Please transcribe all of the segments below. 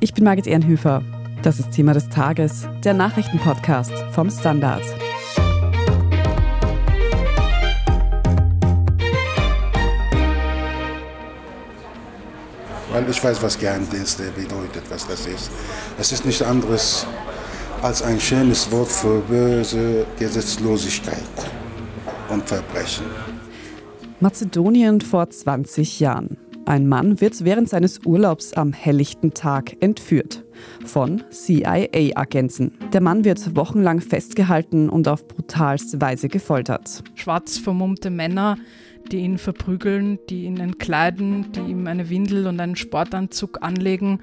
Ich bin Margit Ehrenhöfer. Das ist Thema des Tages, der Nachrichtenpodcast vom Standard. Weil ich weiß, was Geheimdienste bedeutet, was das ist. Es ist nichts anderes als ein schönes Wort für böse Gesetzlosigkeit und Verbrechen. Mazedonien vor 20 Jahren. Ein Mann wird während seines Urlaubs am helllichten Tag entführt. Von CIA-Agenten. Der Mann wird wochenlang festgehalten und auf brutalste Weise gefoltert. Schwarz vermummte Männer, die ihn verprügeln, die ihn entkleiden, die ihm eine Windel und einen Sportanzug anlegen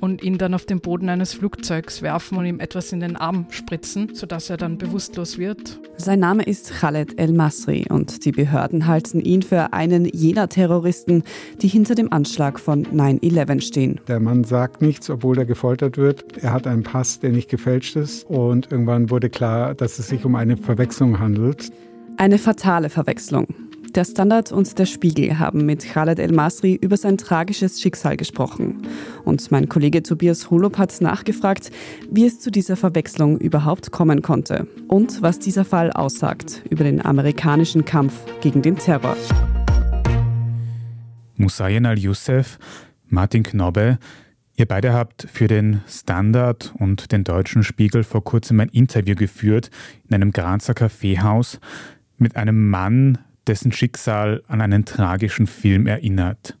und ihn dann auf den Boden eines Flugzeugs werfen und ihm etwas in den Arm spritzen, sodass er dann bewusstlos wird. Sein Name ist Khaled El Masri und die Behörden halten ihn für einen jener Terroristen, die hinter dem Anschlag von 9-11 stehen. Der Mann sagt nichts, obwohl er gefoltert wird. Er hat einen Pass, der nicht gefälscht ist und irgendwann wurde klar, dass es sich um eine Verwechslung handelt. Eine fatale Verwechslung. Der Standard und der Spiegel haben mit Khaled El Masri über sein tragisches Schicksal gesprochen. Und mein Kollege Tobias Holop hat nachgefragt, wie es zu dieser Verwechslung überhaupt kommen konnte und was dieser Fall aussagt über den amerikanischen Kampf gegen den Terror. Musayen al-Youssef, Martin Knobbe, Ihr beide habt für den Standard und den Deutschen Spiegel vor kurzem ein Interview geführt in einem Grazer Kaffeehaus mit einem Mann, dessen Schicksal an einen tragischen Film erinnert.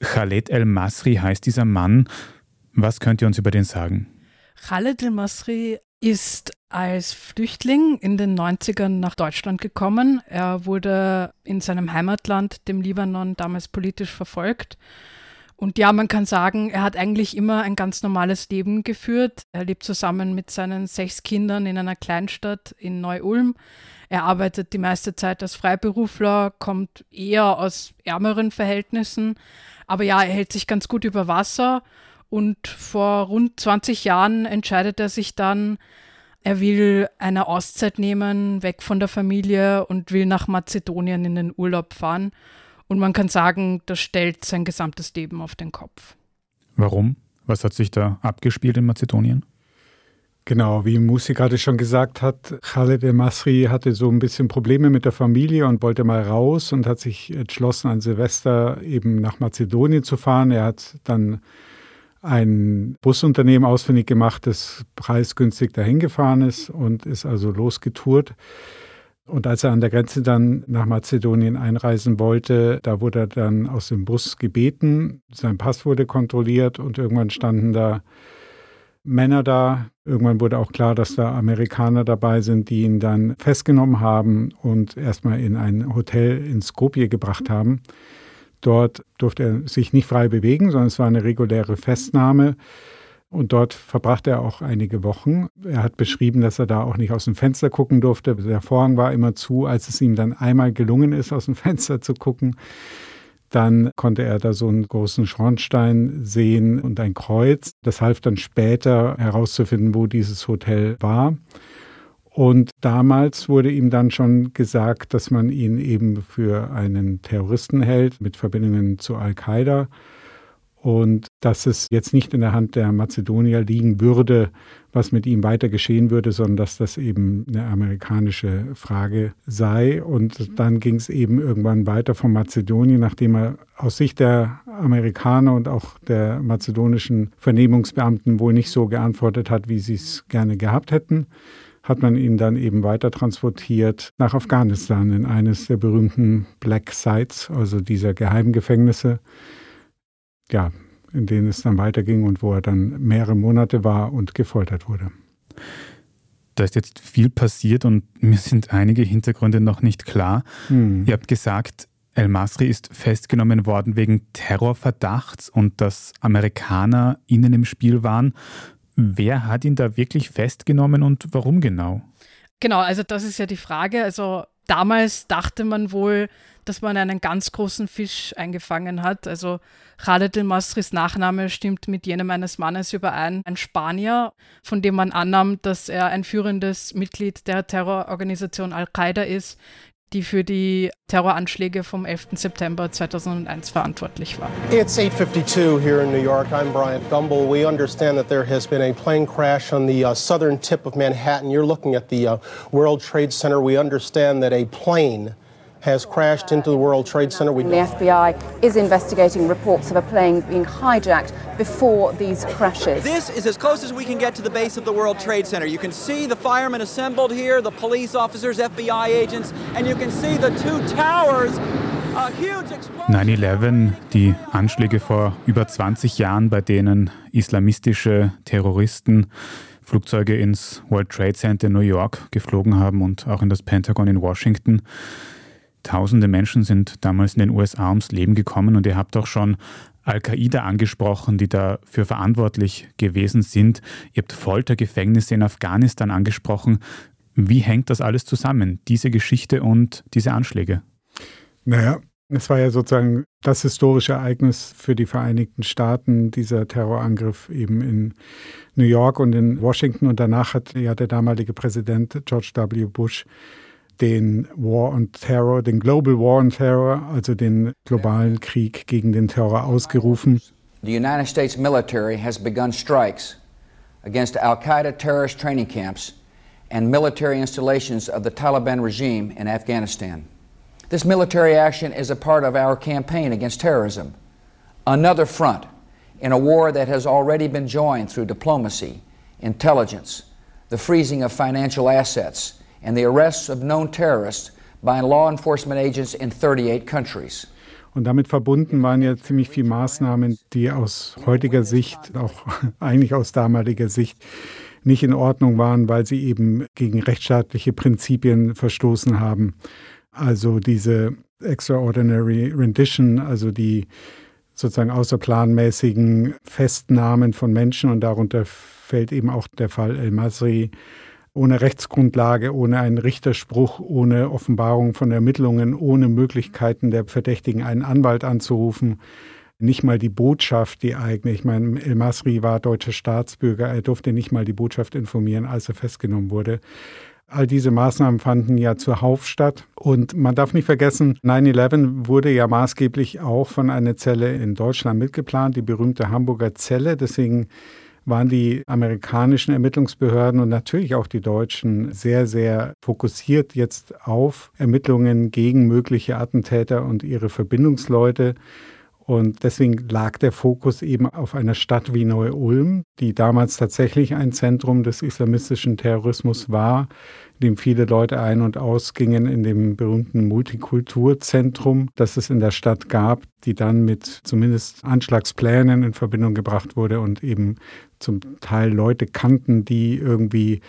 Khaled El-Masri heißt dieser Mann. Was könnt ihr uns über den sagen? Khaled El-Masri ist als Flüchtling in den 90ern nach Deutschland gekommen. Er wurde in seinem Heimatland, dem Libanon, damals politisch verfolgt. Und ja, man kann sagen, er hat eigentlich immer ein ganz normales Leben geführt. Er lebt zusammen mit seinen sechs Kindern in einer Kleinstadt in Neu-Ulm. Er arbeitet die meiste Zeit als Freiberufler, kommt eher aus ärmeren Verhältnissen. Aber ja, er hält sich ganz gut über Wasser. Und vor rund 20 Jahren entscheidet er sich dann, er will eine Auszeit nehmen, weg von der Familie und will nach Mazedonien in den Urlaub fahren. Und man kann sagen, das stellt sein gesamtes Leben auf den Kopf. Warum? Was hat sich da abgespielt in Mazedonien? Genau, wie Musi gerade schon gesagt hat, Khaled El Masri hatte so ein bisschen Probleme mit der Familie und wollte mal raus und hat sich entschlossen, an Silvester eben nach Mazedonien zu fahren. Er hat dann ein Busunternehmen ausfindig gemacht, das preisgünstig dahin gefahren ist und ist also losgetourt. Und als er an der Grenze dann nach Mazedonien einreisen wollte, da wurde er dann aus dem Bus gebeten. Sein Pass wurde kontrolliert und irgendwann standen da Männer da. Irgendwann wurde auch klar, dass da Amerikaner dabei sind, die ihn dann festgenommen haben und erstmal in ein Hotel in Skopje gebracht haben. Dort durfte er sich nicht frei bewegen, sondern es war eine reguläre Festnahme. Und dort verbrachte er auch einige Wochen. Er hat beschrieben, dass er da auch nicht aus dem Fenster gucken durfte. Der Vorhang war immer zu. Als es ihm dann einmal gelungen ist, aus dem Fenster zu gucken, dann konnte er da so einen großen Schornstein sehen und ein Kreuz. Das half dann später herauszufinden, wo dieses Hotel war. Und damals wurde ihm dann schon gesagt, dass man ihn eben für einen Terroristen hält mit Verbindungen zu Al-Qaida und dass es jetzt nicht in der Hand der Mazedonier liegen würde, was mit ihm weiter geschehen würde, sondern dass das eben eine amerikanische Frage sei. Und dann ging es eben irgendwann weiter von Mazedonien, nachdem er aus Sicht der Amerikaner und auch der mazedonischen Vernehmungsbeamten wohl nicht so geantwortet hat, wie sie es gerne gehabt hätten hat man ihn dann eben weiter transportiert nach Afghanistan in eines der berühmten Black Sites, also dieser Geheimgefängnisse, ja, in denen es dann weiterging und wo er dann mehrere Monate war und gefoltert wurde. Da ist jetzt viel passiert und mir sind einige Hintergründe noch nicht klar. Hm. Ihr habt gesagt, El Masri ist festgenommen worden wegen Terrorverdachts und dass Amerikaner innen im Spiel waren. Wer hat ihn da wirklich festgenommen und warum genau? Genau, also das ist ja die Frage. Also damals dachte man wohl, dass man einen ganz großen Fisch eingefangen hat. Also Khaled El Masris Nachname stimmt mit jenem eines Mannes überein, ein Spanier, von dem man annahm, dass er ein führendes Mitglied der Terrororganisation Al-Qaida ist, die für die Terroranschläge vom 11. September 2001 verantwortlich war. It's 8:52 here in New York. I'm Brian Gumbel. We understand that there has been a plane crash on the uh, southern tip of Manhattan. You're looking at the uh, World Trade Center. We understand that a plane has crashed into the World Trade Center. We the FBI is investigating reports of a plane being hijacked before these crashes. This is as close as we can get to the base of the World Trade Center. You can see the firemen assembled here, the police officers, FBI agents, and you can see the two towers 9-11, die Anschläge vor über 20 Jahren, bei denen islamistische Terroristen Flugzeuge ins World Trade Center in New York geflogen haben und auch in das Pentagon in Washington. Tausende Menschen sind damals in den USA ums Leben gekommen und ihr habt auch schon Al-Qaida angesprochen, die dafür verantwortlich gewesen sind. Ihr habt Foltergefängnisse in Afghanistan angesprochen. Wie hängt das alles zusammen, diese Geschichte und diese Anschläge? Naja, es war ja sozusagen das historische Ereignis für die Vereinigten Staaten, dieser Terrorangriff eben in New York und in Washington. Und danach hat ja der damalige Präsident George W. Bush den War on Terror, den Global War on Terror, also den globalen Krieg gegen den Terror ausgerufen. The United States military has begun strikes against Al-Qaeda terrorist training camps and military installations of the Taliban regime in Afghanistan. This military action is a part of our campaign against terrorism, another front in a war that has already been joined through diplomacy, intelligence, the freezing of financial assets, and the arrests of known terrorists by law enforcement agents in 38 countries. Und damit verbunden waren ja ziemlich viele Maßnahmen, die aus heutiger Sicht, auch eigentlich aus damaliger Sicht, nicht in Ordnung waren, weil sie eben gegen rechtsstaatliche Prinzipien verstoßen haben. Also diese Extraordinary Rendition, also die sozusagen außerplanmäßigen Festnahmen von Menschen und darunter fällt eben auch der Fall El Masri, ohne Rechtsgrundlage, ohne einen Richterspruch, ohne Offenbarung von Ermittlungen, ohne Möglichkeiten der Verdächtigen einen Anwalt anzurufen. Nicht mal die Botschaft, die eigene. Ich meine, El Masri war deutscher Staatsbürger. Er durfte nicht mal die Botschaft informieren, als er festgenommen wurde. All diese Maßnahmen fanden ja zuhauf statt. Und man darf nicht vergessen, 9-11 wurde ja maßgeblich auch von einer Zelle in Deutschland mitgeplant, die berühmte Hamburger Zelle. Deswegen waren die amerikanischen Ermittlungsbehörden und natürlich auch die deutschen sehr, sehr fokussiert jetzt auf Ermittlungen gegen mögliche Attentäter und ihre Verbindungsleute. Und deswegen lag der Fokus eben auf einer Stadt wie Neu-Ulm, die damals tatsächlich ein Zentrum des islamistischen Terrorismus war, in dem viele Leute ein- und ausgingen, in dem berühmten Multikulturzentrum, das es in der Stadt gab, die dann mit zumindest Anschlagsplänen in Verbindung gebracht wurde und eben zum Teil Leute kannten, die irgendwie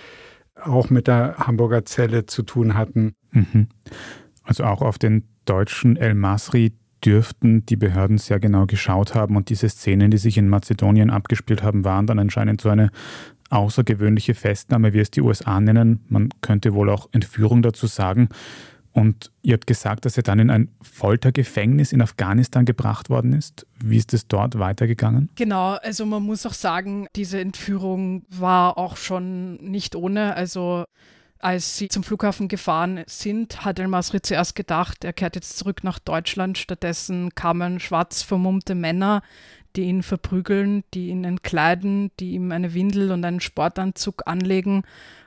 auch mit der Hamburger Zelle zu tun hatten. Mhm. Also auch auf den deutschen El Masri dürften die Behörden sehr genau geschaut haben und diese Szenen, die sich in Mazedonien abgespielt haben, waren dann anscheinend so eine außergewöhnliche Festnahme, wie es die USA nennen. Man könnte wohl auch Entführung dazu sagen. Und ihr habt gesagt, dass er dann in ein Foltergefängnis in Afghanistan gebracht worden ist. Wie ist es dort weitergegangen? Genau, also man muss auch sagen, diese Entführung war auch schon nicht ohne. Also als sie zum Flughafen gefahren sind, hat El-Masri zuerst gedacht, er kehrt jetzt zurück nach Deutschland. Stattdessen kamen schwarz vermummte Männer, die ihn verprügeln, die ihn entkleiden, die ihm eine Windel und einen Sportanzug anlegen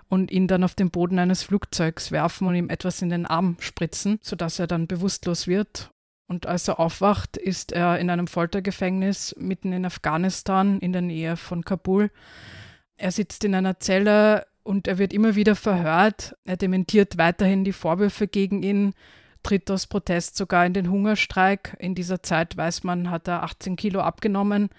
und ihn dann auf den Boden eines Flugzeugs werfen und ihm etwas in den Arm spritzen, sodass er dann bewusstlos wird. Und als er aufwacht, ist er in einem Foltergefängnis mitten in Afghanistan in der Nähe von Kabul. Er sitzt in einer Zelle und er wird immer wieder verhört. Er dementiert weiterhin die Vorwürfe gegen ihn, tritt aus Protest sogar in den Hungerstreik. In dieser Zeit, weiß man, hat er 18 Kilo abgenommen.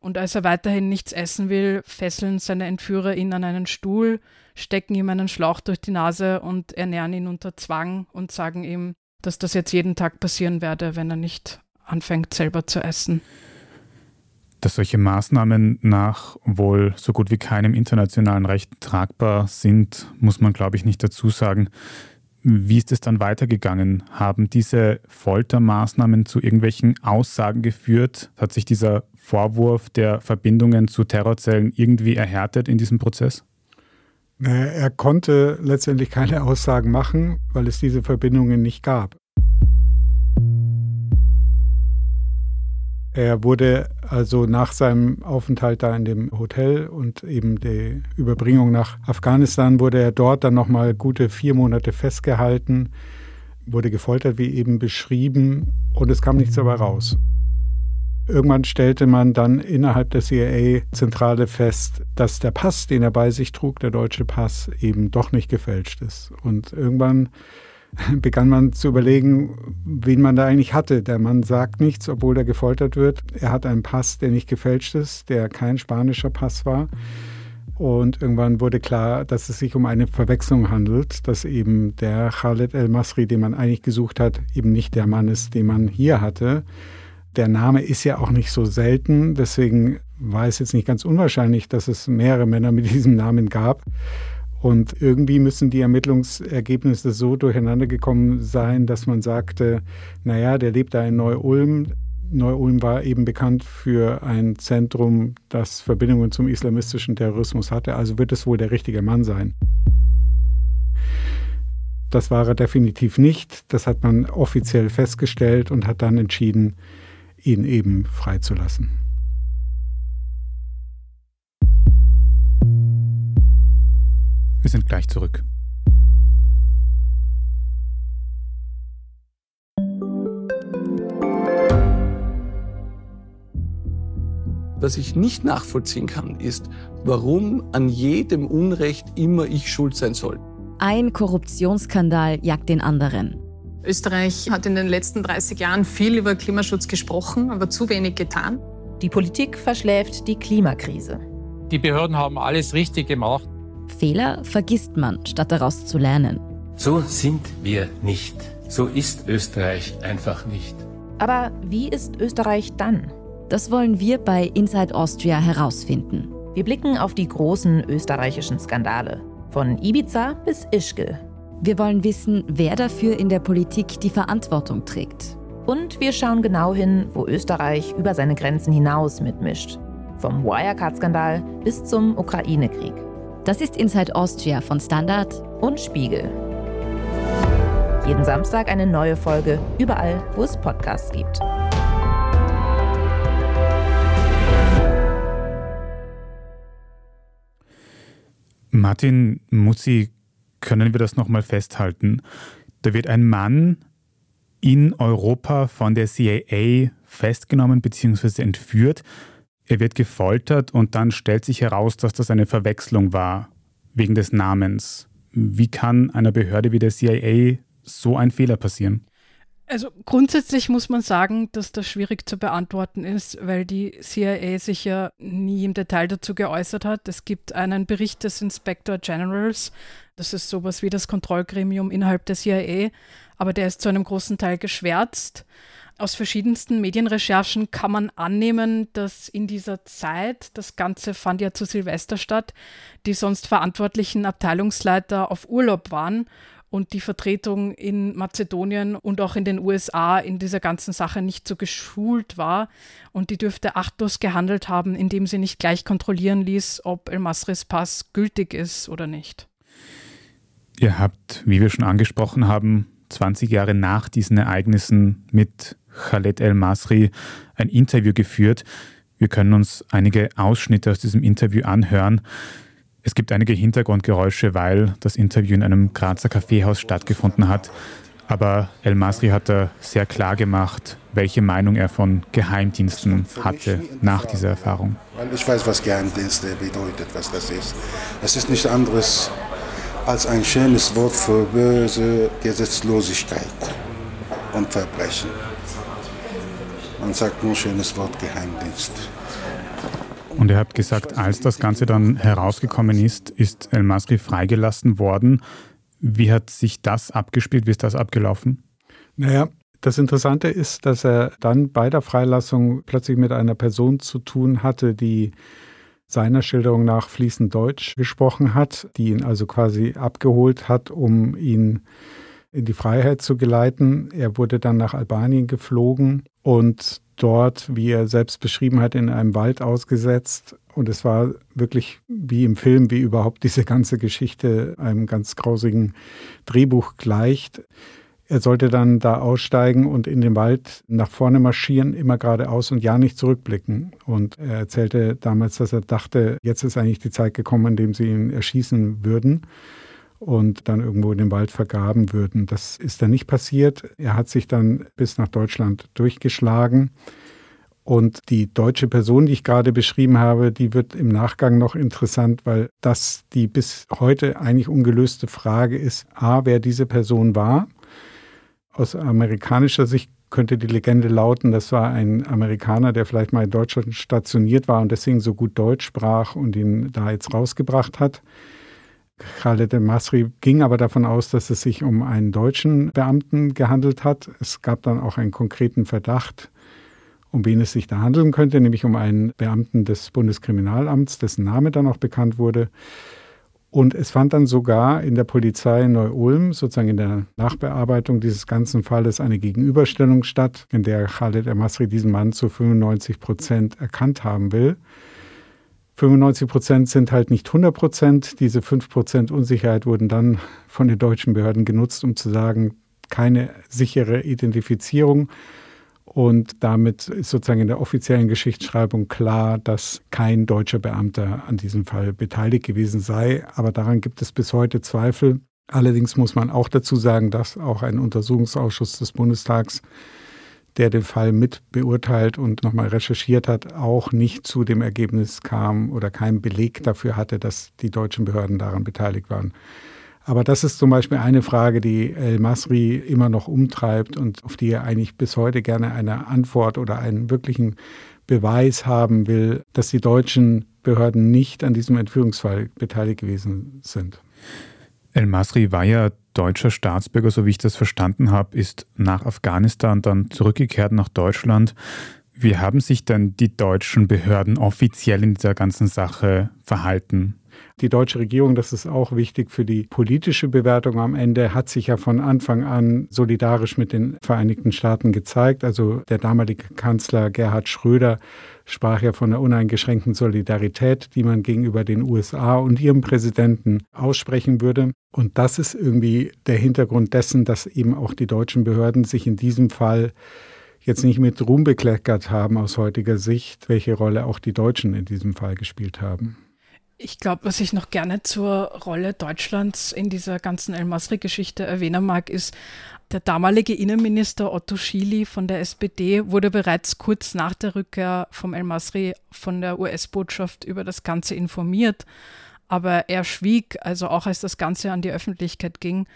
Und als er weiterhin nichts essen will, fesseln seine Entführer ihn an einen Stuhl, stecken ihm einen Schlauch durch die Nase und ernähren ihn unter Zwang und sagen ihm, dass das jetzt jeden Tag passieren werde, wenn er nicht anfängt selber zu essen dass solche Maßnahmen nach wohl so gut wie keinem internationalen Recht tragbar sind, muss man, glaube ich, nicht dazu sagen. Wie ist es dann weitergegangen? Haben diese Foltermaßnahmen zu irgendwelchen Aussagen geführt? Hat sich dieser Vorwurf der Verbindungen zu Terrorzellen irgendwie erhärtet in diesem Prozess? Er konnte letztendlich keine Aussagen machen, weil es diese Verbindungen nicht gab. Er wurde also nach seinem Aufenthalt da in dem Hotel und eben die Überbringung nach Afghanistan wurde er dort dann nochmal gute vier Monate festgehalten, wurde gefoltert, wie eben beschrieben, und es kam nichts dabei raus. Irgendwann stellte man dann innerhalb der CIA-Zentrale fest, dass der Pass, den er bei sich trug, der deutsche Pass, eben doch nicht gefälscht ist. Und irgendwann begann man zu überlegen, wen man da eigentlich hatte. Der Mann sagt nichts, obwohl er gefoltert wird. Er hat einen Pass, der nicht gefälscht ist, der kein spanischer Pass war. Und irgendwann wurde klar, dass es sich um eine Verwechslung handelt, dass eben der Khaled El-Masri, den man eigentlich gesucht hat, eben nicht der Mann ist, den man hier hatte. Der Name ist ja auch nicht so selten, deswegen war es jetzt nicht ganz unwahrscheinlich, dass es mehrere Männer mit diesem Namen gab. Und irgendwie müssen die Ermittlungsergebnisse so durcheinander gekommen sein, dass man sagte, naja, der lebt da in Neu-Ulm. Neu-Ulm war eben bekannt für ein Zentrum, das Verbindungen zum islamistischen Terrorismus hatte. Also wird es wohl der richtige Mann sein. Das war er definitiv nicht. Das hat man offiziell festgestellt und hat dann entschieden, ihn eben freizulassen. Wir sind gleich zurück. Was ich nicht nachvollziehen kann, ist, warum an jedem Unrecht immer ich schuld sein soll. Ein Korruptionsskandal jagt den anderen. Österreich hat in den letzten 30 Jahren viel über Klimaschutz gesprochen, aber zu wenig getan. Die Politik verschläft die Klimakrise. Die Behörden haben alles richtig gemacht. Fehler vergisst man, statt daraus zu lernen. So sind wir nicht. So ist Österreich einfach nicht. Aber wie ist Österreich dann? Das wollen wir bei Inside Austria herausfinden. Wir blicken auf die großen österreichischen Skandale. Von Ibiza bis Ischgl. Wir wollen wissen, wer dafür in der Politik die Verantwortung trägt. Und wir schauen genau hin, wo Österreich über seine Grenzen hinaus mitmischt. Vom Wirecard-Skandal bis zum Ukraine-Krieg. Das ist Inside Austria von Standard und Spiegel. Jeden Samstag eine neue Folge, überall, wo es Podcasts gibt. Martin Muzzi, können wir das nochmal festhalten? Da wird ein Mann in Europa von der CIA festgenommen bzw. entführt er wird gefoltert und dann stellt sich heraus, dass das eine Verwechslung war wegen des Namens. Wie kann einer Behörde wie der CIA so ein Fehler passieren? Also grundsätzlich muss man sagen, dass das schwierig zu beantworten ist, weil die CIA sich ja nie im Detail dazu geäußert hat. Es gibt einen Bericht des Inspector Generals, das ist sowas wie das Kontrollgremium innerhalb der CIA, aber der ist zu einem großen Teil geschwärzt. Aus verschiedensten Medienrecherchen kann man annehmen, dass in dieser Zeit, das Ganze fand ja zu Silvester statt, die sonst verantwortlichen Abteilungsleiter auf Urlaub waren und die Vertretung in Mazedonien und auch in den USA in dieser ganzen Sache nicht so geschult war. Und die dürfte achtlos gehandelt haben, indem sie nicht gleich kontrollieren ließ, ob El Masris Pass gültig ist oder nicht. Ihr habt, wie wir schon angesprochen haben, 20 Jahre nach diesen Ereignissen mit Khaled El-Masri ein Interview geführt. Wir können uns einige Ausschnitte aus diesem Interview anhören. Es gibt einige Hintergrundgeräusche, weil das Interview in einem Grazer Kaffeehaus stattgefunden hat. Aber El-Masri hat da sehr klar gemacht, welche Meinung er von Geheimdiensten hatte nach dieser Erfahrung. Weil ich weiß, was Geheimdienste bedeutet, was das ist. Es ist nichts anderes als ein schönes Wort für böse Gesetzlosigkeit und Verbrechen. Man sagt nur schönes Wort Geheimdienst. Und er hat gesagt, als das Ganze dann herausgekommen ist, ist El Masri freigelassen worden. Wie hat sich das abgespielt? Wie ist das abgelaufen? Naja, das Interessante ist, dass er dann bei der Freilassung plötzlich mit einer Person zu tun hatte, die seiner Schilderung nach fließend Deutsch gesprochen hat, die ihn also quasi abgeholt hat, um ihn in die Freiheit zu geleiten. Er wurde dann nach Albanien geflogen und dort, wie er selbst beschrieben hat, in einem Wald ausgesetzt Und es war wirklich wie im Film, wie überhaupt diese ganze Geschichte einem ganz grausigen Drehbuch gleicht. Er sollte dann da aussteigen und in den Wald nach vorne marschieren, immer geradeaus und ja nicht zurückblicken. Und er erzählte damals, dass er dachte, jetzt ist eigentlich die Zeit gekommen, in dem sie ihn erschießen würden und dann irgendwo in den Wald vergraben würden. Das ist dann nicht passiert. Er hat sich dann bis nach Deutschland durchgeschlagen. Und die deutsche Person, die ich gerade beschrieben habe, die wird im Nachgang noch interessant, weil das die bis heute eigentlich ungelöste Frage ist, a, wer diese Person war aus amerikanischer Sicht könnte die Legende lauten, das war ein Amerikaner, der vielleicht mal in Deutschland stationiert war und deswegen so gut Deutsch sprach und ihn da jetzt rausgebracht hat. Khaled el-Masri ging aber davon aus, dass es sich um einen deutschen Beamten gehandelt hat. Es gab dann auch einen konkreten Verdacht, um wen es sich da handeln könnte, nämlich um einen Beamten des Bundeskriminalamts, dessen Name dann auch bekannt wurde. Und es fand dann sogar in der Polizei Neu-Ulm, sozusagen in der Nachbearbeitung dieses ganzen Falles, eine Gegenüberstellung statt, in der Khaled El-Masri diesen Mann zu 95 Prozent erkannt haben will. 95 Prozent sind halt nicht 100 Prozent. Diese 5 Prozent Unsicherheit wurden dann von den deutschen Behörden genutzt, um zu sagen, keine sichere Identifizierung. Und damit ist sozusagen in der offiziellen Geschichtsschreibung klar, dass kein deutscher Beamter an diesem Fall beteiligt gewesen sei. Aber daran gibt es bis heute Zweifel. Allerdings muss man auch dazu sagen, dass auch ein Untersuchungsausschuss des Bundestags, der den Fall mit beurteilt und nochmal recherchiert hat, auch nicht zu dem Ergebnis kam oder keinen Beleg dafür hatte, dass die deutschen Behörden daran beteiligt waren. Aber das ist zum Beispiel eine Frage, die El Masri immer noch umtreibt und auf die er eigentlich bis heute gerne eine Antwort oder einen wirklichen Beweis haben will, dass die deutschen Behörden nicht an diesem Entführungsfall beteiligt gewesen sind. El Masri war ja deutscher Staatsbürger, so wie ich das verstanden habe, ist nach Afghanistan dann zurückgekehrt nach Deutschland. Wie haben sich denn die deutschen Behörden offiziell in dieser ganzen Sache verhalten? Die deutsche Regierung, das ist auch wichtig für die politische Bewertung am Ende, hat sich ja von Anfang an solidarisch mit den Vereinigten Staaten gezeigt. Also der damalige Kanzler Gerhard Schröder sprach ja von der uneingeschränkten Solidarität, die man gegenüber den USA und ihrem Präsidenten aussprechen würde. Und das ist irgendwie der Hintergrund dessen, dass eben auch die deutschen Behörden sich in diesem Fall jetzt nicht mit Ruhm bekleckert haben aus heutiger Sicht, welche Rolle auch die Deutschen in diesem Fall gespielt haben. Ich glaube, was ich noch gerne zur Rolle Deutschlands in dieser ganzen El-Masri-Geschichte erwähnen mag, ist, der damalige Innenminister Otto Schily von der SPD wurde bereits kurz nach der Rückkehr vom El-Masri von der US-Botschaft über das Ganze informiert. Aber er schwieg, also auch als das Ganze an die Öffentlichkeit ging.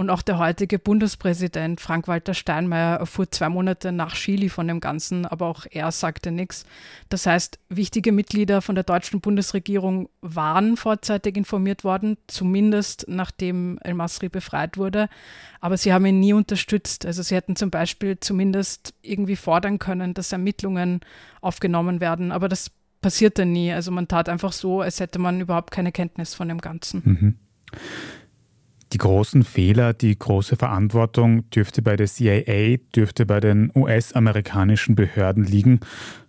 Und auch der heutige Bundespräsident Frank-Walter Steinmeier erfuhr zwei Monate nach Chili von dem Ganzen, aber auch er sagte nichts. Das heißt, wichtige Mitglieder von der deutschen Bundesregierung waren vorzeitig informiert worden, zumindest nachdem El Masri befreit wurde. Aber sie haben ihn nie unterstützt. Also sie hätten zum Beispiel zumindest irgendwie fordern können, dass Ermittlungen aufgenommen werden. Aber das passierte nie. Also man tat einfach so, als hätte man überhaupt keine Kenntnis von dem Ganzen. Mhm. Die großen Fehler, die große Verantwortung dürfte bei der CIA, dürfte bei den US-amerikanischen Behörden liegen.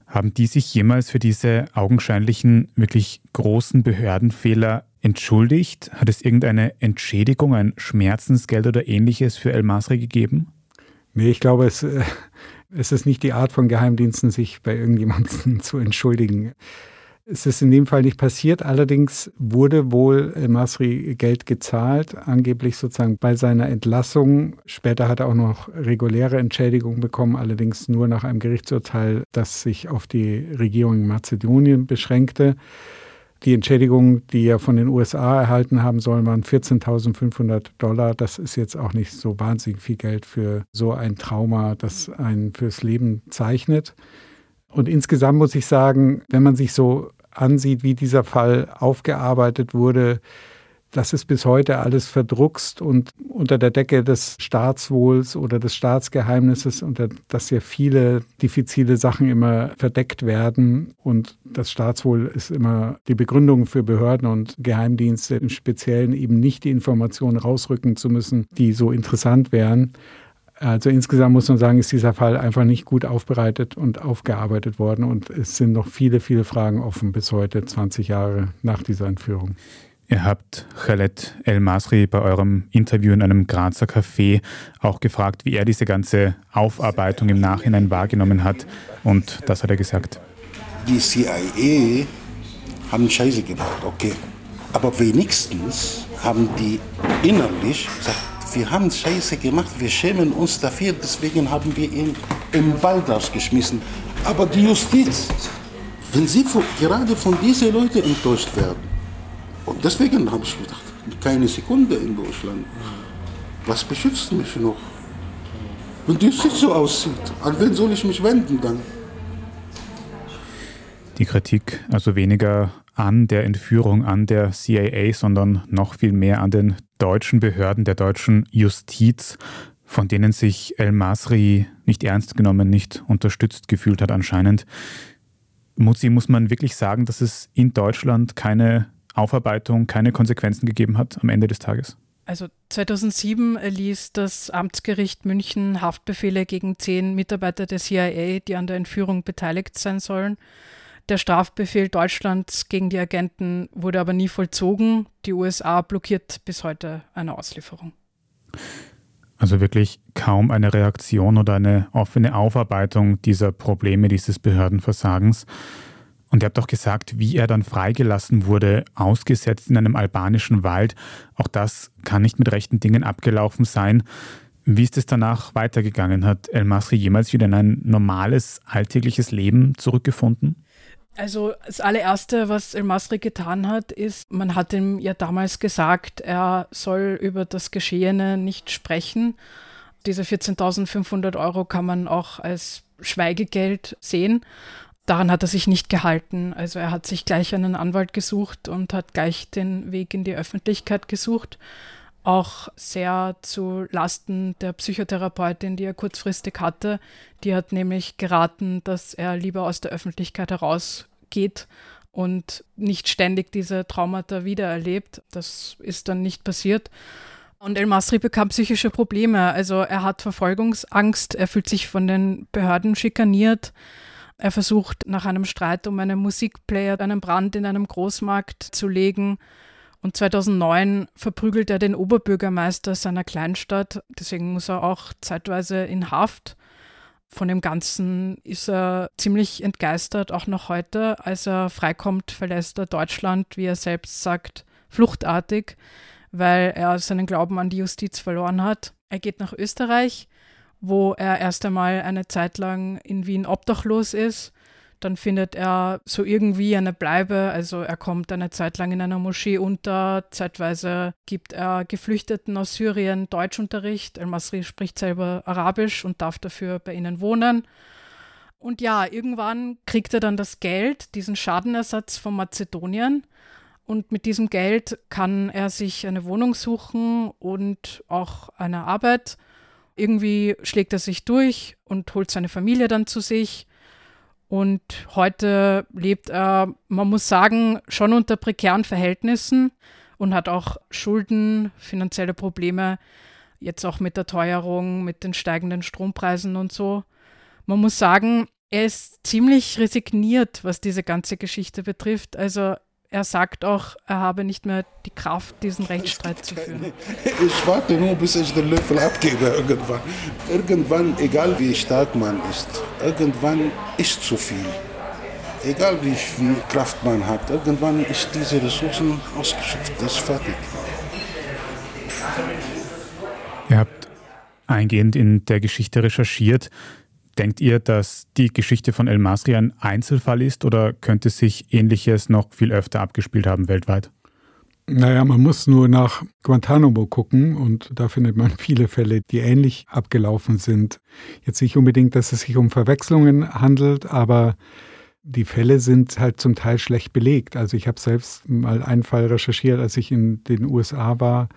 Haben die sich jemals für diese augenscheinlichen, wirklich großen Behördenfehler entschuldigt? Hat es irgendeine Entschädigung, ein Schmerzensgeld oder ähnliches für El Masri gegeben? Nee, ich glaube, es, äh, es ist nicht die Art von Geheimdiensten, sich bei irgendjemandem zu entschuldigen. Es ist in dem Fall nicht passiert. Allerdings wurde wohl Masri Geld gezahlt, angeblich sozusagen bei seiner Entlassung. Später hat er auch noch reguläre Entschädigung bekommen, allerdings nur nach einem Gerichtsurteil, das sich auf die Regierung in Mazedonien beschränkte. Die Entschädigung, die er von den USA erhalten haben soll, waren 14.500 Dollar. Das ist jetzt auch nicht so wahnsinnig viel Geld für so ein Trauma, das einen fürs Leben zeichnet. Und insgesamt muss ich sagen, wenn man sich so ansieht, wie dieser Fall aufgearbeitet wurde, das ist bis heute alles verdruckst und unter der Decke des Staatswohls oder des Staatsgeheimnisses, unter das ja viele diffizile Sachen immer verdeckt werden. Und das Staatswohl ist immer die Begründung für Behörden und Geheimdienste, im Speziellen eben nicht die Informationen rausrücken zu müssen, die so interessant wären. Also insgesamt muss man sagen, ist dieser Fall einfach nicht gut aufbereitet und aufgearbeitet worden und es sind noch viele, viele Fragen offen bis heute, 20 Jahre nach dieser Entführung. Ihr habt Khaled El Masri bei eurem Interview in einem Grazer Café auch gefragt, wie er diese ganze Aufarbeitung im Nachhinein wahrgenommen hat. Und das hat er gesagt. Die CIA haben Scheiße gemacht, okay. Aber wenigstens haben die innerlich gesagt, wir haben Scheiße gemacht, wir schämen uns dafür, deswegen haben wir ihn im Wald ausgeschmissen. Aber die Justiz, wenn sie gerade von diesen Leuten enttäuscht werden, und deswegen habe ich gedacht, keine Sekunde in Deutschland. Was beschützt mich noch? Wenn die Justiz so aussieht, an wen soll ich mich wenden dann? Die Kritik also weniger an der Entführung an der CIA, sondern noch viel mehr an den deutschen Behörden, der deutschen Justiz, von denen sich El Masri nicht ernst genommen, nicht unterstützt gefühlt hat anscheinend. Muzi, muss man wirklich sagen, dass es in Deutschland keine Aufarbeitung keine Konsequenzen gegeben hat am Ende des Tages? Also 2007 erließ das Amtsgericht München Haftbefehle gegen zehn Mitarbeiter der CIA, die an der Entführung beteiligt sein sollen. Der Strafbefehl Deutschlands gegen die Agenten wurde aber nie vollzogen. Die USA blockiert bis heute eine Auslieferung. Also wirklich kaum eine Reaktion oder eine offene Aufarbeitung dieser Probleme dieses Behördenversagens. Und ihr habt auch gesagt, wie er dann freigelassen wurde, ausgesetzt in einem albanischen Wald. Auch das kann nicht mit rechten Dingen abgelaufen sein. Wie ist es danach weitergegangen? Hat El Masri jemals wieder in ein normales, alltägliches Leben zurückgefunden? Also das allererste, was El Masri getan hat, ist, man hat ihm ja damals gesagt, er soll über das Geschehene nicht sprechen. Diese 14.500 Euro kann man auch als Schweigegeld sehen daran hat er sich nicht gehalten. Also er hat sich gleich einen Anwalt gesucht und hat gleich den Weg in die Öffentlichkeit gesucht. Auch sehr zu Lasten der Psychotherapeutin, die er kurzfristig hatte. Die hat nämlich geraten, dass er lieber aus der Öffentlichkeit herausgeht und nicht ständig diese Traumata wiedererlebt. Das ist dann nicht passiert. Und El Masri bekam psychische Probleme. Also er hat Verfolgungsangst, er fühlt sich von den Behörden schikaniert. Er versucht nach einem Streit um einen Musikplayer einen Brand in einem Großmarkt zu legen. Und 2009 verprügelt er den Oberbürgermeister seiner Kleinstadt. Deswegen muss er auch zeitweise in Haft. Von dem Ganzen ist er ziemlich entgeistert, auch noch heute. Als er freikommt, verlässt er Deutschland, wie er selbst sagt, fluchtartig, weil er seinen Glauben an die Justiz verloren hat. Er geht nach Österreich wo er erst einmal eine Zeit lang in Wien obdachlos ist. Dann findet er so irgendwie eine Bleibe. Also er kommt eine Zeit lang in einer Moschee unter. Zeitweise gibt er Geflüchteten aus Syrien Deutschunterricht. El-Masri spricht selber Arabisch und darf dafür bei ihnen wohnen. Und ja, irgendwann kriegt er dann das Geld, diesen Schadenersatz von Mazedonien. Und mit diesem Geld kann er sich eine Wohnung suchen und auch eine Arbeit. Irgendwie schlägt er sich durch und holt seine Familie dann zu sich. Und heute lebt er, man muss sagen, schon unter prekären Verhältnissen und hat auch Schulden, finanzielle Probleme, jetzt auch mit der Teuerung, mit den steigenden Strompreisen und so. Man muss sagen, er ist ziemlich resigniert, was diese ganze Geschichte betrifft. Also er sagt auch, er habe nicht mehr die Kraft, diesen Rechtsstreit zu führen. Ich warte nur, bis ich den Löffel abgebe irgendwann. Irgendwann, egal wie stark man ist, irgendwann ist zu viel. Egal wie viel Kraft man hat, irgendwann ist diese Ressourcen ausgeschöpft. Das ist fertig. Ihr habt eingehend in der Geschichte recherchiert. Denkt ihr, dass die Geschichte von El Masri ein Einzelfall ist oder könnte sich Ähnliches noch viel öfter abgespielt haben weltweit? Naja, man muss nur nach Guantanamo gucken und da findet man viele Fälle, die ähnlich abgelaufen sind. Jetzt nicht unbedingt, dass es sich um Verwechslungen handelt, aber die Fälle sind halt zum Teil schlecht belegt. Also ich habe selbst mal einen Fall recherchiert, als ich in den USA war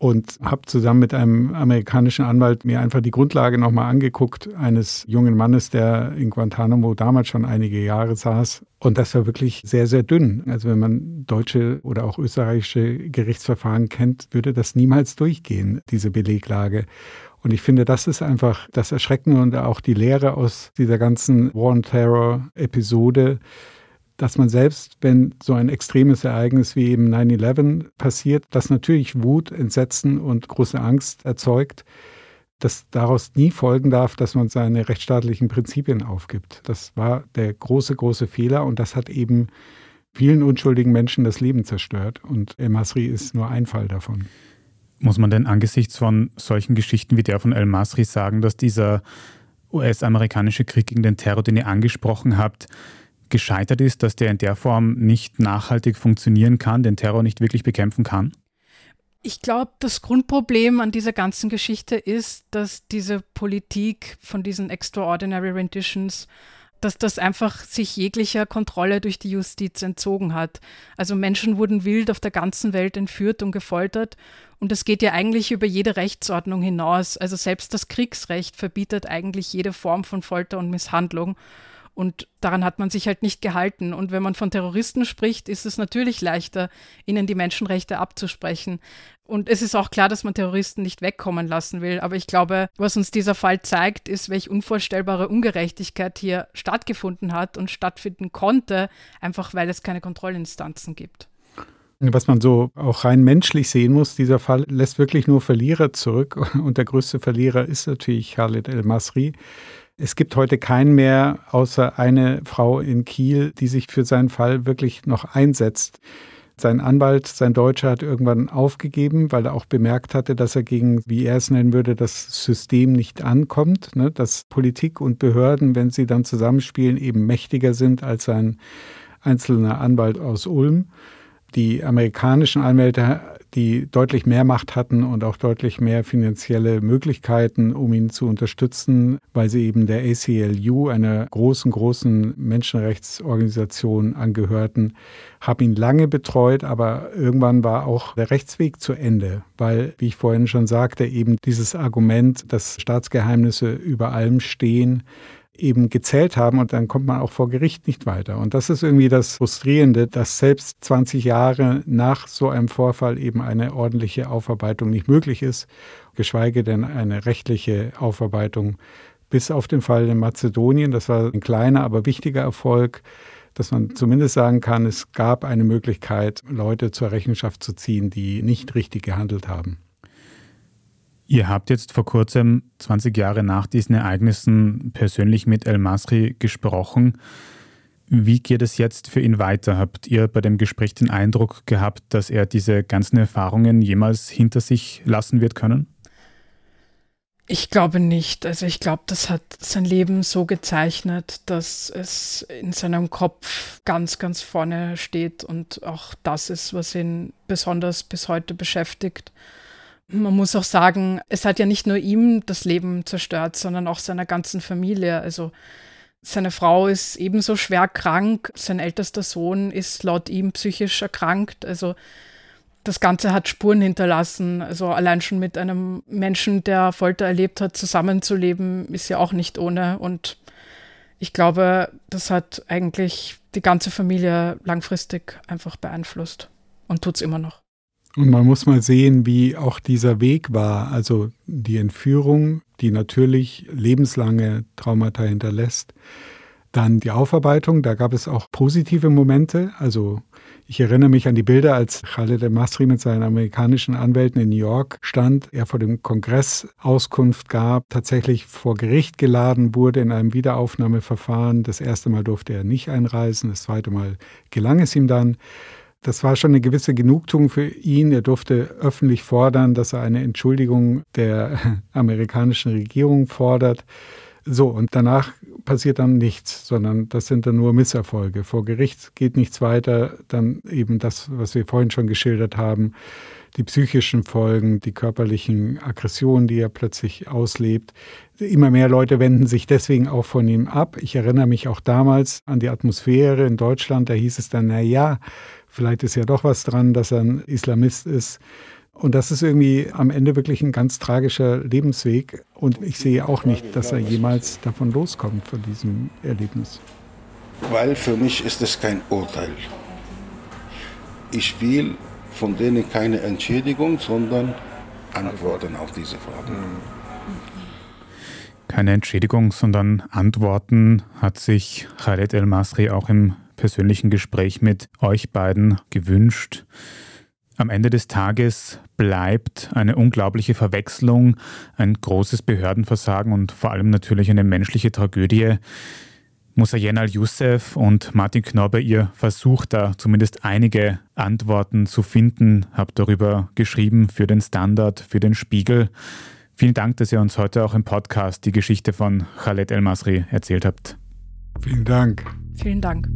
und habe zusammen mit einem amerikanischen Anwalt mir einfach die Grundlage nochmal angeguckt, eines jungen Mannes, der in Guantanamo damals schon einige Jahre saß. Und das war wirklich sehr, sehr dünn. Also wenn man deutsche oder auch österreichische Gerichtsverfahren kennt, würde das niemals durchgehen, diese Beleglage. Und ich finde, das ist einfach das Erschreckende und auch die Lehre aus dieser ganzen War on Terror-Episode, dass man selbst, wenn so ein extremes Ereignis wie eben 9-11 passiert, das natürlich Wut, Entsetzen und große Angst erzeugt, dass daraus nie folgen darf, dass man seine rechtsstaatlichen Prinzipien aufgibt. Das war der große, große Fehler und das hat eben vielen unschuldigen Menschen das Leben zerstört. Und El Masri ist nur ein Fall davon. Muss man denn angesichts von solchen Geschichten wie der von El Masri sagen, dass dieser US-amerikanische Krieg gegen den Terror, den ihr angesprochen habt, gescheitert ist, dass der in der Form nicht nachhaltig funktionieren kann, den Terror nicht wirklich bekämpfen kann? Ich glaube, das Grundproblem an dieser ganzen Geschichte ist, dass diese Politik von diesen Extraordinary Renditions dass das einfach sich jeglicher Kontrolle durch die Justiz entzogen hat. Also Menschen wurden wild auf der ganzen Welt entführt und gefoltert. Und das geht ja eigentlich über jede Rechtsordnung hinaus. Also selbst das Kriegsrecht verbietet eigentlich jede Form von Folter und Misshandlung. Und daran hat man sich halt nicht gehalten. Und wenn man von Terroristen spricht, ist es natürlich leichter, ihnen die Menschenrechte abzusprechen. Und es ist auch klar, dass man Terroristen nicht wegkommen lassen will. Aber ich glaube, was uns dieser Fall zeigt, ist, welche unvorstellbare Ungerechtigkeit hier stattgefunden hat und stattfinden konnte, einfach weil es keine Kontrollinstanzen gibt. Was man so auch rein menschlich sehen muss, dieser Fall lässt wirklich nur Verlierer zurück. Und der größte Verlierer ist natürlich Khalid El-Masri. Es gibt heute keinen mehr, außer eine Frau in Kiel, die sich für seinen Fall wirklich noch einsetzt. Sein Anwalt, sein Deutscher, hat irgendwann aufgegeben, weil er auch bemerkt hatte, dass er gegen, wie er es nennen würde, das System nicht ankommt, ne? dass Politik und Behörden, wenn sie dann zusammenspielen, eben mächtiger sind als ein einzelner Anwalt aus Ulm. Die amerikanischen Anwälte die deutlich mehr Macht hatten und auch deutlich mehr finanzielle Möglichkeiten, um ihn zu unterstützen, weil sie eben der ACLU, einer großen, großen Menschenrechtsorganisation, angehörten, haben ihn lange betreut, aber irgendwann war auch der Rechtsweg zu Ende, weil, wie ich vorhin schon sagte, eben dieses Argument, dass Staatsgeheimnisse über allem stehen, eben gezählt haben und dann kommt man auch vor Gericht nicht weiter. Und das ist irgendwie das Frustrierende, dass selbst 20 Jahre nach so einem Vorfall eben eine ordentliche Aufarbeitung nicht möglich ist, geschweige denn eine rechtliche Aufarbeitung. Bis auf den Fall in Mazedonien, das war ein kleiner, aber wichtiger Erfolg, dass man zumindest sagen kann, es gab eine Möglichkeit, Leute zur Rechenschaft zu ziehen, die nicht richtig gehandelt haben. Ihr habt jetzt vor kurzem, 20 Jahre nach diesen Ereignissen, persönlich mit El Masri gesprochen. Wie geht es jetzt für ihn weiter? Habt ihr bei dem Gespräch den Eindruck gehabt, dass er diese ganzen Erfahrungen jemals hinter sich lassen wird können? Ich glaube nicht. Also ich glaube, das hat sein Leben so gezeichnet, dass es in seinem Kopf ganz, ganz vorne steht und auch das ist, was ihn besonders bis heute beschäftigt. Man muss auch sagen, es hat ja nicht nur ihm das Leben zerstört, sondern auch seiner ganzen Familie. Also seine Frau ist ebenso schwer krank, sein ältester Sohn ist laut ihm psychisch erkrankt. Also das Ganze hat Spuren hinterlassen. Also allein schon mit einem Menschen, der Folter erlebt hat, zusammenzuleben, ist ja auch nicht ohne. Und ich glaube, das hat eigentlich die ganze Familie langfristig einfach beeinflusst und tut es immer noch. Und man muss mal sehen, wie auch dieser Weg war. Also die Entführung, die natürlich lebenslange Traumata hinterlässt. Dann die Aufarbeitung, da gab es auch positive Momente. Also ich erinnere mich an die Bilder, als Khaled Masri mit seinen amerikanischen Anwälten in New York stand, er vor dem Kongress Auskunft gab, tatsächlich vor Gericht geladen wurde in einem Wiederaufnahmeverfahren. Das erste Mal durfte er nicht einreisen, das zweite Mal gelang es ihm dann. Das war schon eine gewisse Genugtuung für ihn. Er durfte öffentlich fordern, dass er eine Entschuldigung der amerikanischen Regierung fordert. So, und danach passiert dann nichts, sondern das sind dann nur Misserfolge. Vor Gericht geht nichts weiter, dann eben das, was wir vorhin schon geschildert haben, die psychischen Folgen, die körperlichen Aggressionen, die er plötzlich auslebt. Immer mehr Leute wenden sich deswegen auch von ihm ab. Ich erinnere mich auch damals an die Atmosphäre in Deutschland, da hieß es dann, na ja, vielleicht ist ja doch was dran, dass er ein Islamist ist. Und das ist irgendwie am Ende wirklich ein ganz tragischer Lebensweg. Und ich sehe auch nicht, dass er jemals davon loskommt, von diesem Erlebnis. Weil für mich ist es kein Urteil. Ich will von denen keine Entschädigung, sondern Antworten auf diese Fragen. Keine Entschädigung, sondern Antworten hat sich Khaled El Masri auch im persönlichen Gespräch mit euch beiden gewünscht. Am Ende des Tages bleibt eine unglaubliche Verwechslung, ein großes Behördenversagen und vor allem natürlich eine menschliche Tragödie. Musayen al-Youssef und Martin Knobbe, ihr versucht da zumindest einige Antworten zu finden, habt darüber geschrieben für den Standard, für den Spiegel. Vielen Dank, dass ihr uns heute auch im Podcast die Geschichte von Khaled El-Masri erzählt habt. Vielen Dank. Vielen Dank.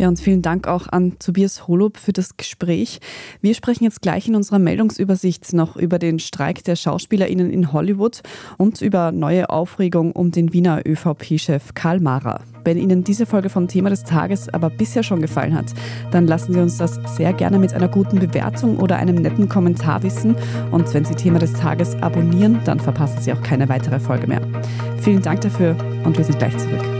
Ja, und vielen Dank auch an Tobias Holub für das Gespräch. Wir sprechen jetzt gleich in unserer Meldungsübersicht noch über den Streik der SchauspielerInnen in Hollywood und über neue Aufregung um den Wiener ÖVP-Chef Karl Mara. Wenn Ihnen diese Folge vom Thema des Tages aber bisher schon gefallen hat, dann lassen Sie uns das sehr gerne mit einer guten Bewertung oder einem netten Kommentar wissen. Und wenn Sie Thema des Tages abonnieren, dann verpassen Sie auch keine weitere Folge mehr. Vielen Dank dafür und wir sind gleich zurück.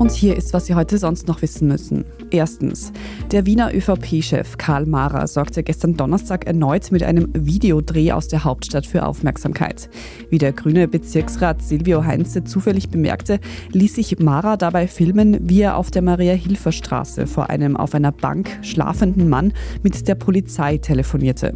Und hier ist, was Sie heute sonst noch wissen müssen. Erstens, der Wiener ÖVP-Chef Karl Mara sorgte gestern Donnerstag erneut mit einem Videodreh aus der Hauptstadt für Aufmerksamkeit. Wie der grüne Bezirksrat Silvio Heinze zufällig bemerkte, ließ sich Mara dabei filmen, wie er auf der Maria-Hilfer-Straße vor einem auf einer Bank schlafenden Mann mit der Polizei telefonierte.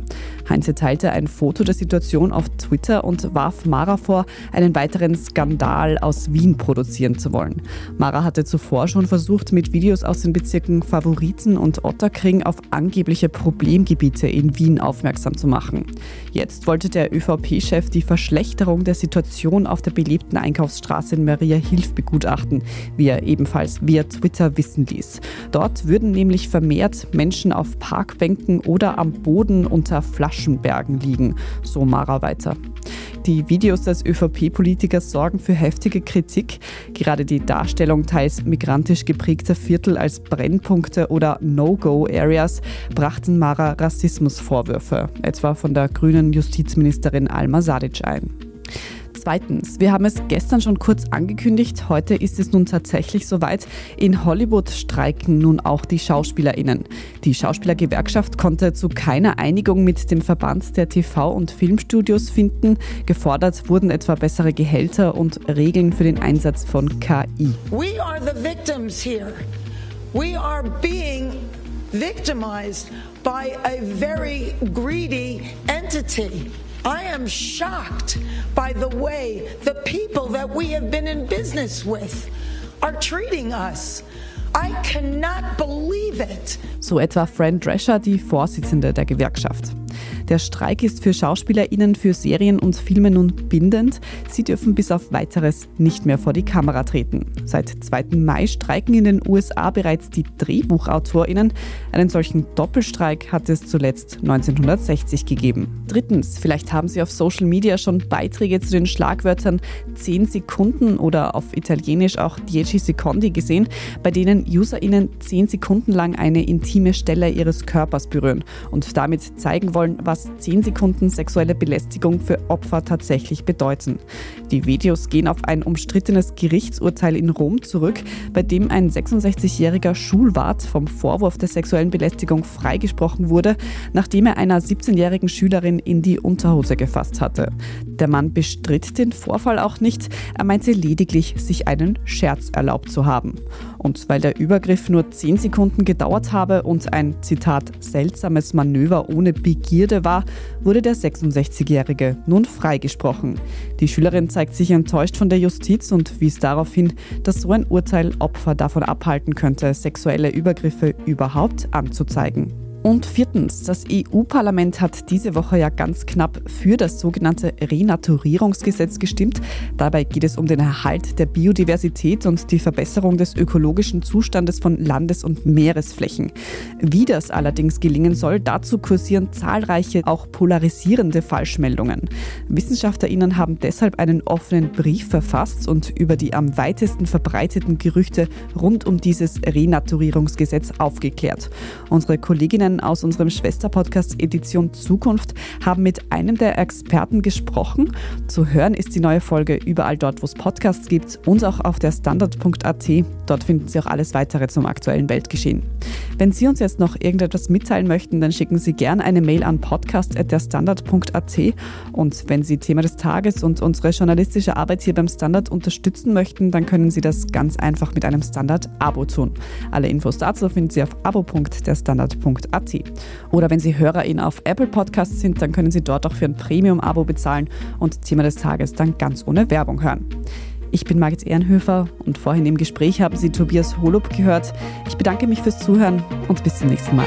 Heinze teilte ein Foto der Situation auf Twitter und warf Mara vor, einen weiteren Skandal aus Wien produzieren zu wollen. Mara hat hatte zuvor schon versucht, mit Videos aus den Bezirken Favoriten und Otterkring auf angebliche Problemgebiete in Wien aufmerksam zu machen. Jetzt wollte der ÖVP-Chef die Verschlechterung der Situation auf der belebten Einkaufsstraße in Maria Hilf begutachten, wie er ebenfalls via Twitter wissen ließ. Dort würden nämlich vermehrt Menschen auf Parkbänken oder am Boden unter Flaschenbergen liegen, so Mara weiter. Die Videos des ÖVP-Politikers sorgen für heftige Kritik. Gerade die Darstellung teils migrantisch geprägter Viertel als Brennpunkte oder No-Go-Areas brachten Mara Rassismusvorwürfe, etwa von der grünen Justizministerin Alma Sadic ein. Zweitens, wir haben es gestern schon kurz angekündigt, heute ist es nun tatsächlich soweit. In Hollywood streiken nun auch die SchauspielerInnen. Die Schauspielergewerkschaft konnte zu keiner Einigung mit dem Verband der TV- und Filmstudios finden. Gefordert wurden etwa bessere Gehälter und Regeln für den Einsatz von KI. We are the victims here. We are being victimized by a very greedy entity. I am shocked by the way the people that we have been in business with are treating us. I cannot believe it. So etwa Fran Drescher, die Vorsitzende der Gewerkschaft. Der Streik ist für SchauspielerInnen für Serien und Filme nun bindend. Sie dürfen bis auf weiteres nicht mehr vor die Kamera treten. Seit 2. Mai streiken in den USA bereits die DrehbuchautorInnen. Einen solchen Doppelstreik hat es zuletzt 1960 gegeben. Drittens, vielleicht haben Sie auf Social Media schon Beiträge zu den Schlagwörtern 10 Sekunden oder auf Italienisch auch 10 Secondi gesehen, bei denen UserInnen 10 Sekunden lang eine intime Stelle ihres Körpers berühren und damit zeigen wollen, was was 10 Sekunden sexuelle Belästigung für Opfer tatsächlich bedeuten. Die Videos gehen auf ein umstrittenes Gerichtsurteil in Rom zurück, bei dem ein 66-jähriger Schulwart vom Vorwurf der sexuellen Belästigung freigesprochen wurde, nachdem er einer 17-jährigen Schülerin in die Unterhose gefasst hatte. Der Mann bestritt den Vorfall auch nicht, er meinte lediglich, sich einen Scherz erlaubt zu haben. Und weil der Übergriff nur 10 Sekunden gedauert habe und ein Zitat seltsames Manöver ohne Begierde war, wurde der 66-Jährige nun freigesprochen. Die Schülerin zeigt sich enttäuscht von der Justiz und wies darauf hin, dass so ein Urteil Opfer davon abhalten könnte, sexuelle Übergriffe überhaupt anzuzeigen. Und viertens, das EU-Parlament hat diese Woche ja ganz knapp für das sogenannte Renaturierungsgesetz gestimmt. Dabei geht es um den Erhalt der Biodiversität und die Verbesserung des ökologischen Zustandes von Landes- und Meeresflächen. Wie das allerdings gelingen soll, dazu kursieren zahlreiche, auch polarisierende Falschmeldungen. WissenschaftlerInnen haben deshalb einen offenen Brief verfasst und über die am weitesten verbreiteten Gerüchte rund um dieses Renaturierungsgesetz aufgeklärt. Unsere Kolleginnen Expertinnen aus unserem Schwesterpodcast Edition Zukunft haben mit einem der Experten gesprochen. Zu hören ist die neue Folge überall dort, wo es Podcasts gibt und auch auf der Standard.at. Dort finden Sie auch alles weitere zum aktuellen Weltgeschehen. Wenn Sie uns jetzt noch irgendetwas mitteilen möchten, dann schicken Sie gerne eine Mail an podcast.derstandard.at und wenn Sie Thema des Tages und unsere journalistische Arbeit hier beim Standard unterstützen möchten, dann können Sie das ganz einfach mit einem Standard-Abo tun. Alle Infos dazu finden Sie auf abo.derstandard.at. Oder wenn Sie HörerInnen auf Apple Podcasts sind, dann können Sie dort auch für ein Premium-Abo bezahlen und Thema des Tages dann ganz ohne Werbung hören. Ich bin Margit Ehrenhöfer und vorhin im Gespräch haben Sie Tobias Holub gehört. Ich bedanke mich fürs Zuhören und bis zum nächsten Mal.